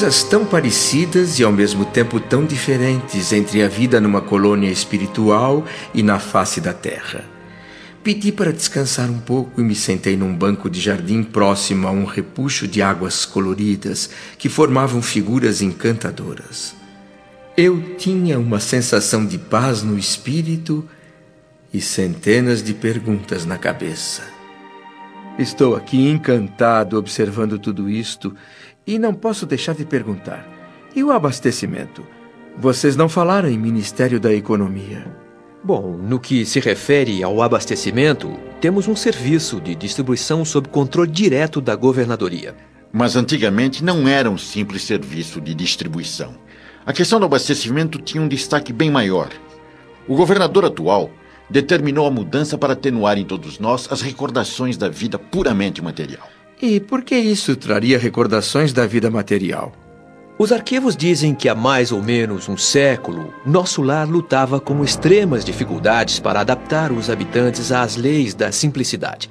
Coisas tão parecidas e ao mesmo tempo tão diferentes entre a vida numa colônia espiritual e na face da terra. Pedi para descansar um pouco e me sentei num banco de jardim próximo a um repuxo de águas coloridas que formavam figuras encantadoras. Eu tinha uma sensação de paz no espírito e centenas de perguntas na cabeça. Estou aqui encantado observando tudo isto e não posso deixar de perguntar: e o abastecimento? Vocês não falaram em Ministério da Economia. Bom, no que se refere ao abastecimento, temos um serviço de distribuição sob controle direto da governadoria. Mas antigamente não era um simples serviço de distribuição. A questão do abastecimento tinha um destaque bem maior. O governador atual determinou a mudança para atenuar em todos nós as recordações da vida puramente material. E por que isso traria recordações da vida material? Os arquivos dizem que há mais ou menos um século, nosso lar lutava com extremas dificuldades para adaptar os habitantes às leis da simplicidade.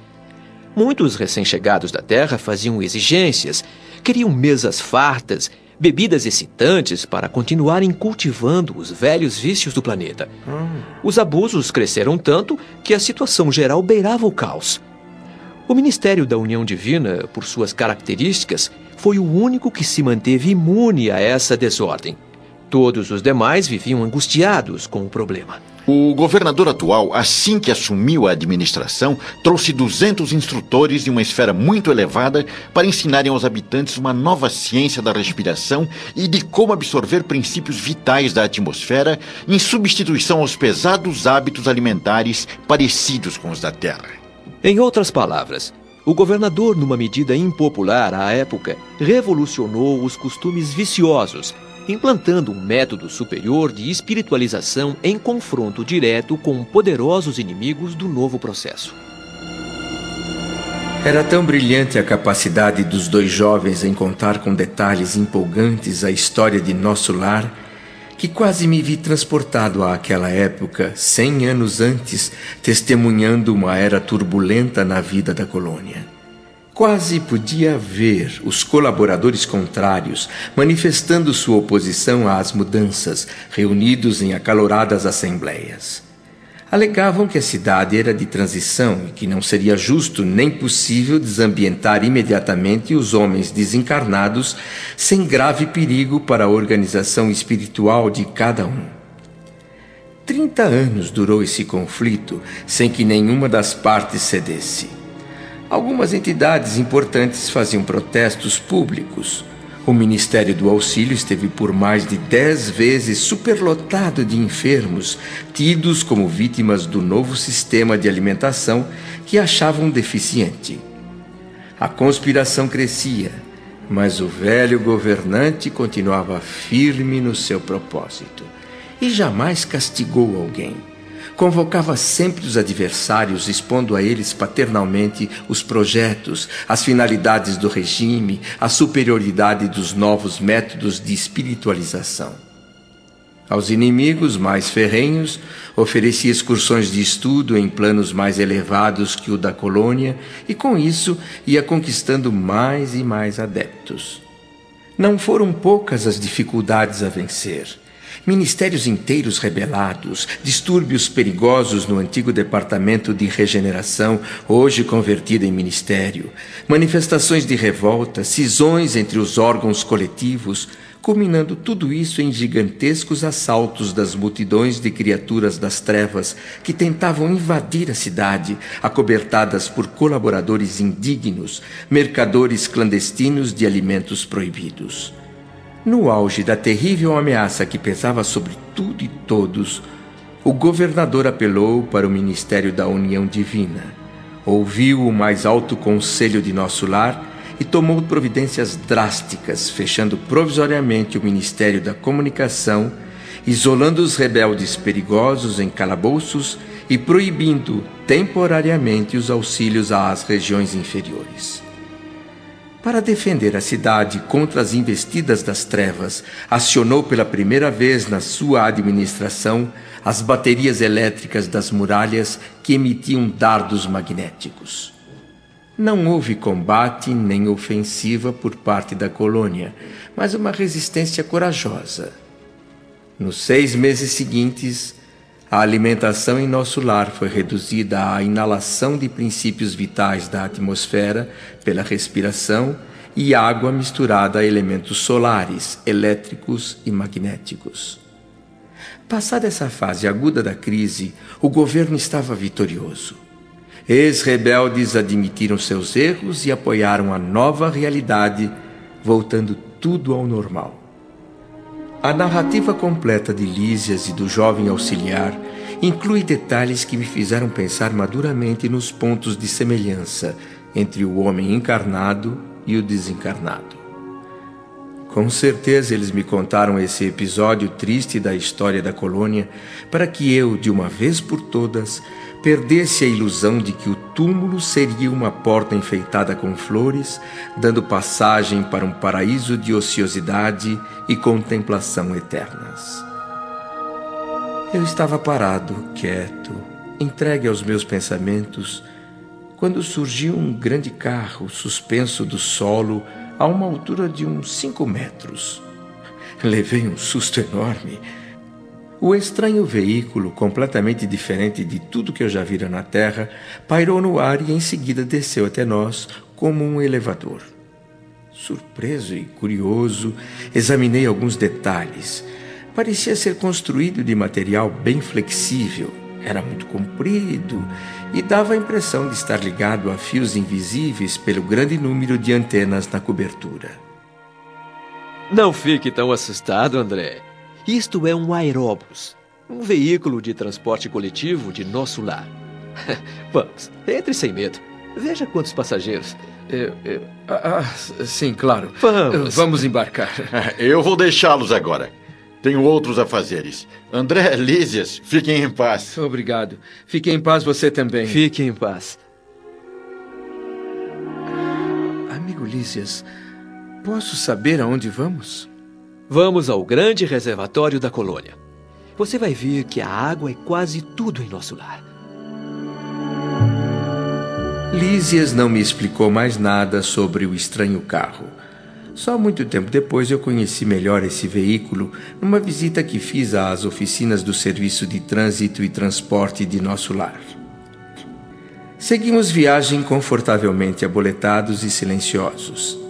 Muitos recém-chegados da Terra faziam exigências, queriam mesas fartas, bebidas excitantes para continuarem cultivando os velhos vícios do planeta. Hum. Os abusos cresceram tanto que a situação geral beirava o caos. O Ministério da União Divina, por suas características, foi o único que se manteve imune a essa desordem. Todos os demais viviam angustiados com o problema. O governador atual, assim que assumiu a administração, trouxe 200 instrutores de uma esfera muito elevada para ensinarem aos habitantes uma nova ciência da respiração e de como absorver princípios vitais da atmosfera em substituição aos pesados hábitos alimentares parecidos com os da Terra. Em outras palavras, o governador, numa medida impopular à época, revolucionou os costumes viciosos, implantando um método superior de espiritualização em confronto direto com poderosos inimigos do novo processo. Era tão brilhante a capacidade dos dois jovens em contar com detalhes empolgantes a história de nosso lar que quase me vi transportado àquela época, cem anos antes, testemunhando uma era turbulenta na vida da colônia. Quase podia ver os colaboradores contrários manifestando sua oposição às mudanças, reunidos em acaloradas assembleias alegavam que a cidade era de transição e que não seria justo nem possível desambientar imediatamente os homens desencarnados sem grave perigo para a organização espiritual de cada um. Trinta anos durou esse conflito sem que nenhuma das partes cedesse. Algumas entidades importantes faziam protestos públicos o Ministério do Auxílio esteve por mais de dez vezes superlotado de enfermos, tidos como vítimas do novo sistema de alimentação que achavam deficiente. A conspiração crescia, mas o velho governante continuava firme no seu propósito e jamais castigou alguém convocava sempre os adversários, expondo a eles paternalmente os projetos, as finalidades do regime, a superioridade dos novos métodos de espiritualização. Aos inimigos mais ferrenhos, oferecia excursões de estudo em planos mais elevados que o da colônia e, com isso, ia conquistando mais e mais adeptos. Não foram poucas as dificuldades a vencer ministérios inteiros rebelados, distúrbios perigosos no antigo departamento de regeneração, hoje convertido em ministério, manifestações de revolta, cisões entre os órgãos coletivos, culminando tudo isso em gigantescos assaltos das multidões de criaturas das trevas que tentavam invadir a cidade, acobertadas por colaboradores indignos, mercadores clandestinos de alimentos proibidos. No auge da terrível ameaça que pesava sobre tudo e todos, o governador apelou para o ministério da União Divina, ouviu o mais alto conselho de nosso lar e tomou providências drásticas, fechando provisoriamente o Ministério da Comunicação, isolando os rebeldes perigosos em calabouços e proibindo temporariamente os auxílios às regiões inferiores. Para defender a cidade contra as investidas das trevas, acionou pela primeira vez na sua administração as baterias elétricas das muralhas que emitiam dardos magnéticos. não houve combate nem ofensiva por parte da colônia, mas uma resistência corajosa. Nos seis meses seguintes, a alimentação em nosso lar foi reduzida à inalação de princípios vitais da atmosfera pela respiração e água misturada a elementos solares, elétricos e magnéticos. Passada essa fase aguda da crise, o governo estava vitorioso. Ex-rebeldes admitiram seus erros e apoiaram a nova realidade, voltando tudo ao normal. A narrativa completa de Lísias e do jovem auxiliar inclui detalhes que me fizeram pensar maduramente nos pontos de semelhança entre o homem encarnado e o desencarnado. Com certeza eles me contaram esse episódio triste da história da colônia para que eu, de uma vez por todas, perdesse a ilusão de que o túmulo seria uma porta enfeitada com flores, dando passagem para um paraíso de ociosidade e contemplação eternas. Eu estava parado, quieto, entregue aos meus pensamentos, quando surgiu um grande carro suspenso do solo a uma altura de uns cinco metros. Levei um susto enorme. O estranho veículo, completamente diferente de tudo que eu já vira na Terra, pairou no ar e em seguida desceu até nós como um elevador. Surpreso e curioso, examinei alguns detalhes. Parecia ser construído de material bem flexível, era muito comprido e dava a impressão de estar ligado a fios invisíveis pelo grande número de antenas na cobertura. Não fique tão assustado, André. Isto é um aeróbus, um veículo de transporte coletivo de nosso lar. Vamos, entre sem medo. Veja quantos passageiros. Eu, eu, ah, ah, sim, claro. Vamos. Vamos embarcar. Eu vou deixá-los agora. Tenho outros afazeres. André, Lísias, fiquem em paz. Obrigado. Fique em paz você também. Fique em paz. Amigo Lísias, posso saber aonde vamos? Vamos ao grande reservatório da colônia. Você vai ver que a água é quase tudo em nosso lar. Lísias não me explicou mais nada sobre o estranho carro. Só muito tempo depois eu conheci melhor esse veículo numa visita que fiz às oficinas do Serviço de Trânsito e Transporte de nosso lar. Seguimos viagem confortavelmente aboletados e silenciosos.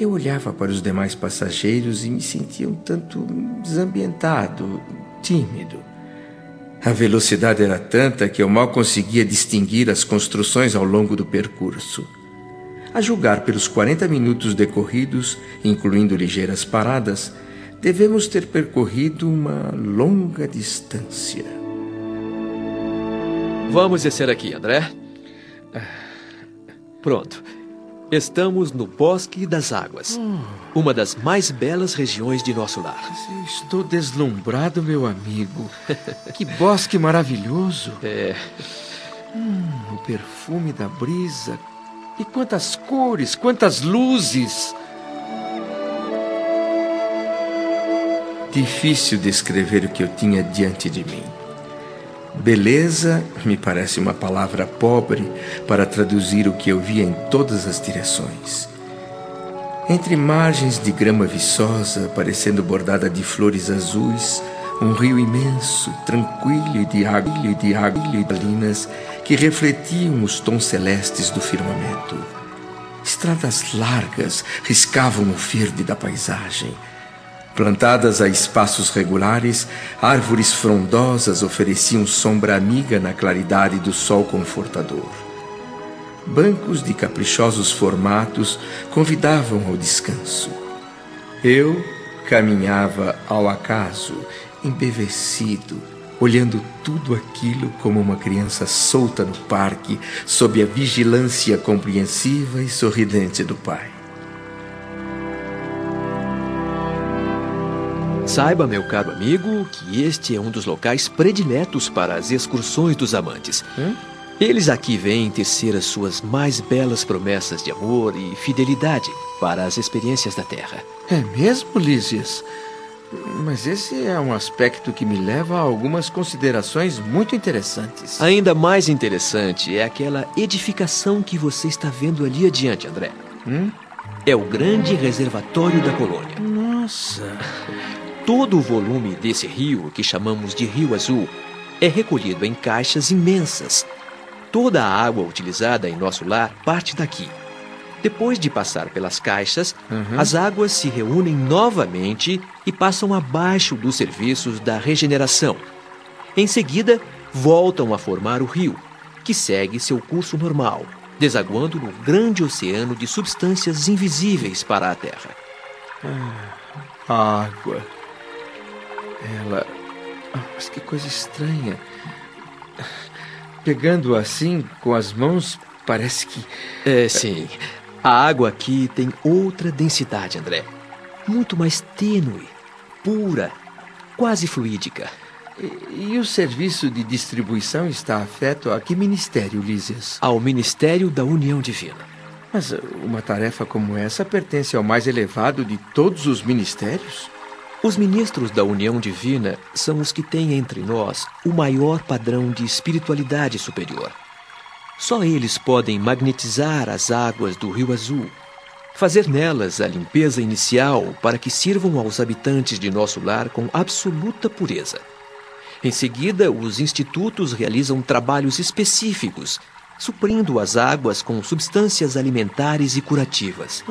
Eu olhava para os demais passageiros e me sentia um tanto desambientado, tímido. A velocidade era tanta que eu mal conseguia distinguir as construções ao longo do percurso. A julgar pelos 40 minutos decorridos, incluindo ligeiras paradas, devemos ter percorrido uma longa distância. Vamos descer aqui, André. Pronto. Estamos no Bosque das Águas, uma das mais belas regiões de nosso lar. Estou deslumbrado, meu amigo. Que bosque maravilhoso! É. Hum, o perfume da brisa, e quantas cores, quantas luzes! Difícil descrever o que eu tinha diante de mim. Beleza me parece uma palavra pobre para traduzir o que eu via em todas as direções. Entre margens de grama viçosa, parecendo bordada de flores azuis, um rio imenso, tranquilo de água e de água e de que refletiam os tons celestes do firmamento. Estradas largas riscavam o verde da paisagem. Plantadas a espaços regulares, árvores frondosas ofereciam sombra amiga na claridade do sol confortador. Bancos de caprichosos formatos convidavam ao descanso. Eu caminhava ao acaso, embevecido, olhando tudo aquilo como uma criança solta no parque, sob a vigilância compreensiva e sorridente do pai. Saiba, meu caro amigo, que este é um dos locais prediletos para as excursões dos amantes. Hum? Eles aqui vêm tecer as suas mais belas promessas de amor e fidelidade para as experiências da Terra. É mesmo, Lísias? Mas esse é um aspecto que me leva a algumas considerações muito interessantes. Ainda mais interessante é aquela edificação que você está vendo ali adiante, André. Hum? É o grande reservatório da colônia. Nossa! Todo o volume desse rio, que chamamos de Rio Azul, é recolhido em caixas imensas. Toda a água utilizada em nosso lar parte daqui. Depois de passar pelas caixas, Uhum. as águas se reúnem novamente e passam abaixo dos serviços da regeneração. Em seguida, voltam a formar o rio, que segue seu curso normal, desaguando no grande oceano de substâncias invisíveis para a Terra. A água. Ela. Ah, Mas que coisa estranha. Pegando assim com as mãos, parece que. É, sim. A água aqui tem outra densidade, André. Muito mais tênue, pura, quase fluídica. E, e o serviço de distribuição está afeto a que ministério, Lísias? Ao Ministério da União Divina. Mas uma tarefa como essa pertence ao mais elevado de todos os ministérios? Os ministros da União Divina são os que têm entre nós o maior padrão de espiritualidade superior. Só eles podem magnetizar as águas do Rio Azul, fazer nelas a limpeza inicial para que sirvam aos habitantes de nosso lar com absoluta pureza. Em seguida, os institutos realizam trabalhos específicos, suprindo as águas com substâncias alimentares e curativas.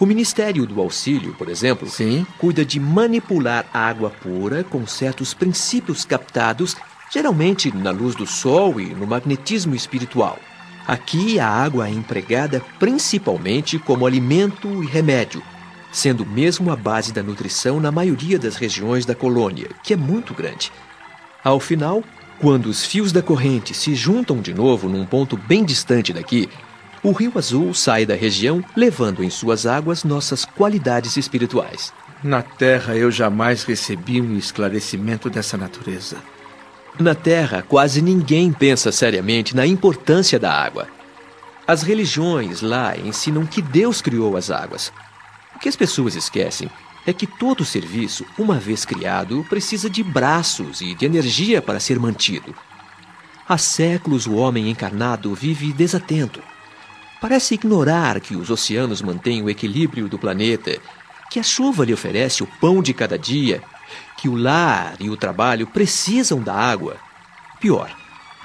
O Ministério do Auxílio, por exemplo, Sim. cuida de manipular a água pura com certos princípios captados, geralmente na luz do sol e no magnetismo espiritual. Aqui a água é empregada principalmente como alimento e remédio, sendo mesmo a base da nutrição na maioria das regiões da colônia, que é muito grande. Ao final, quando os fios da corrente se juntam de novo num ponto bem distante daqui, o Rio Azul sai da região levando em suas águas nossas qualidades espirituais. Na Terra eu jamais recebi um esclarecimento dessa natureza. Na Terra, quase ninguém pensa seriamente na importância da água. As religiões lá ensinam que Deus criou as águas. O que as pessoas esquecem é que todo serviço, uma vez criado, precisa de braços e de energia para ser mantido. Há séculos o homem encarnado vive desatento. Parece ignorar que os oceanos mantêm o equilíbrio do planeta, que a chuva lhe oferece o pão de cada dia, que o lar e o trabalho precisam da água. Pior,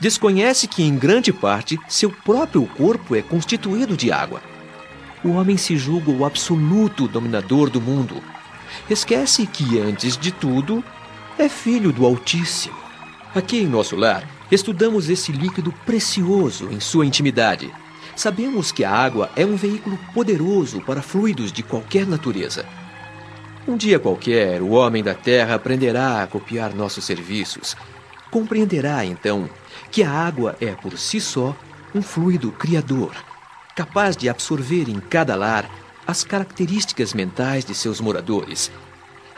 desconhece que em grande parte seu próprio corpo é constituído de água. O homem se julga o absoluto dominador do mundo. Esquece que, antes de tudo, é filho do Altíssimo. Aqui em nosso lar, estudamos esse líquido precioso em sua intimidade. Sabemos que a água é um veículo poderoso para fluidos de qualquer natureza. Um dia qualquer, o homem da terra aprenderá a copiar nossos serviços. Compreenderá, então, que a água é, por si só, um fluido criador, capaz de absorver em cada lar as características mentais de seus moradores.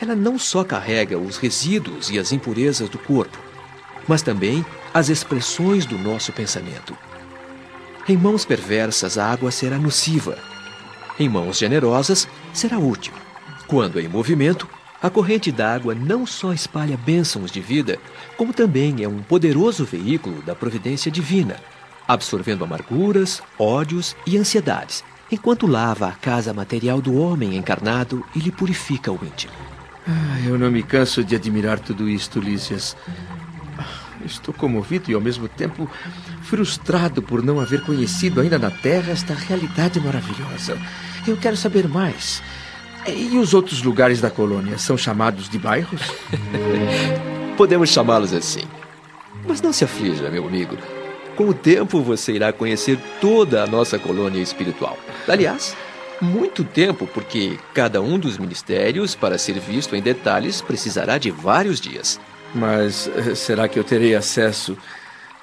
Ela não só carrega os resíduos e as impurezas do corpo, mas também as expressões do nosso pensamento. Em mãos perversas, a água será nociva. Em mãos generosas, será útil. Quando em movimento, a corrente d'água não só espalha bênçãos de vida, como também é um poderoso veículo da providência divina, absorvendo amarguras, ódios e ansiedades, enquanto lava a casa material do homem encarnado e lhe purifica o íntimo. Ah, eu não me canso de admirar tudo isto, Lísias. Estou comovido e ao mesmo tempo frustrado por não haver conhecido ainda na Terra esta realidade maravilhosa. Eu quero saber mais. E os outros lugares da colônia são chamados de bairros? Podemos chamá-los assim. Mas não se aflija, meu amigo. Com o tempo você irá conhecer toda a nossa colônia espiritual. Aliás, muito tempo, porque cada um dos ministérios, para ser visto em detalhes, precisará de vários dias. Mas eh, será que eu terei acesso?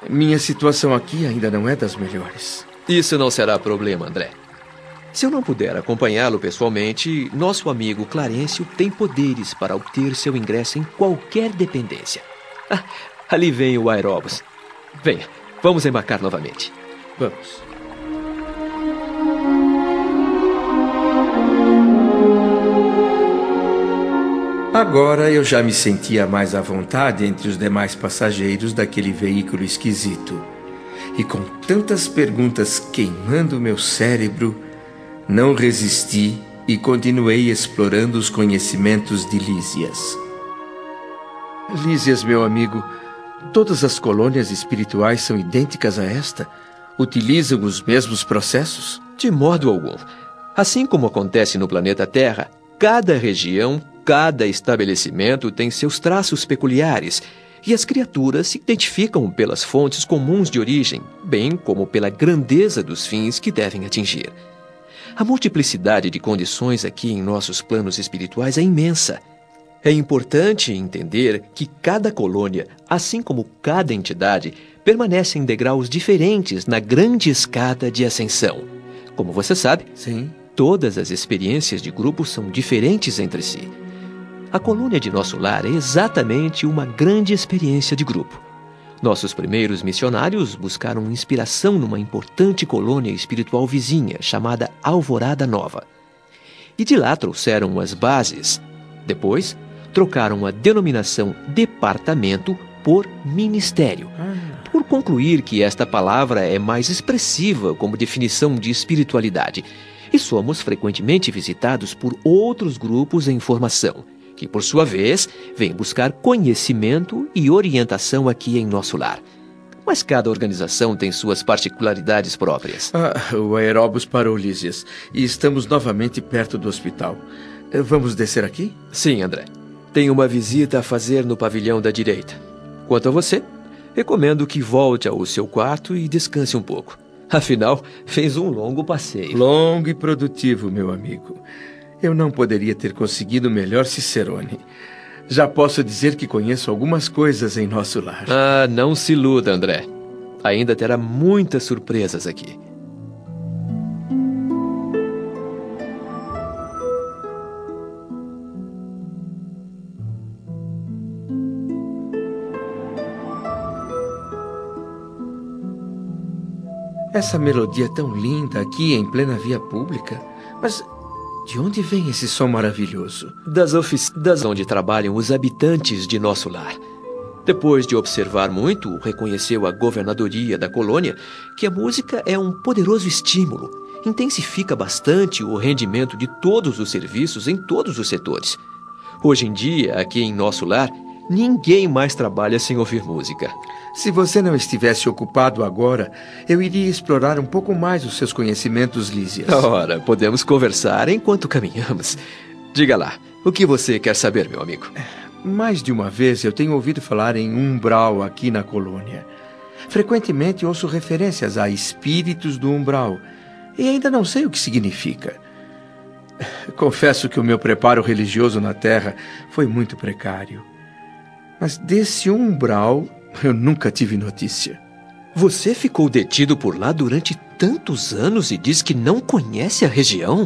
Minha situação aqui ainda não é das melhores. Isso não será problema, André. Se eu não puder acompanhá-lo pessoalmente, nosso amigo Clarencio tem poderes para obter seu ingresso em qualquer dependência. Ah, ali vem o aeróbus. Venha, vamos embarcar novamente. Vamos. Agora eu já me sentia mais à vontade entre os demais passageiros daquele veículo esquisito. E com tantas perguntas queimando meu cérebro, não resisti e continuei explorando os conhecimentos de Lísias. Lísias, meu amigo, todas as colônias espirituais são idênticas a esta? Utilizam os mesmos processos? De modo algum. Assim como acontece no planeta Terra, cada região, cada estabelecimento tem seus traços peculiares e as criaturas se identificam pelas fontes comuns de origem, bem como pela grandeza dos fins que devem atingir. A multiplicidade de condições aqui em nossos planos espirituais é imensa. É importante entender que cada colônia, assim como cada entidade, permanece em degraus diferentes na grande escada de ascensão. Como você sabe, Sim. todas as experiências de grupo são diferentes entre si. A colônia de nosso lar é exatamente uma grande experiência de grupo. Nossos primeiros missionários buscaram inspiração numa importante colônia espiritual vizinha chamada Alvorada Nova. E de lá trouxeram as bases. Depois, trocaram a denominação departamento por ministério, por concluir que esta palavra é mais expressiva como definição de espiritualidade. E somos frequentemente visitados por outros grupos em formação, que por sua vez vêm buscar conhecimento e orientação aqui em nosso lar. Mas cada organização tem suas particularidades próprias. Ah, o aeróbus parou, Lísias, e estamos novamente perto do hospital. Eh, Vamos descer aqui? Sim, André. Tenho uma visita a fazer no pavilhão da direita. Quanto a você, recomendo que volte ao seu quarto e descanse um pouco. Afinal, fez um longo passeio. Longo e produtivo, meu amigo. Eu não poderia ter conseguido melhor Cicerone. Já posso dizer que conheço algumas coisas em nosso lar. Ah, não se iluda, André. Ainda terá muitas surpresas aqui. Essa melodia tão linda aqui em plena via pública. Mas de onde vem esse som maravilhoso? Das oficinas onde trabalham os habitantes de nosso lar. Depois de observar muito, reconheceu a governadoria da colônia que a música é um poderoso estímulo. Intensifica bastante o rendimento de todos os serviços em todos os setores. Hoje em dia, aqui em nosso lar, ninguém mais trabalha sem ouvir música. Se você não estivesse ocupado agora, eu iria explorar um pouco mais os seus conhecimentos, Lísias. Ora, podemos conversar enquanto caminhamos. Diga lá, o que você quer saber, meu amigo? Mais de uma vez eu tenho ouvido falar em umbral aqui na colônia. Frequentemente ouço referências a espíritos do umbral e ainda não sei o que significa. Confesso que o meu preparo religioso na Terra foi muito precário. Mas desse umbral eu nunca tive notícia. Você ficou detido por lá durante tantos anos e diz que não conhece a região?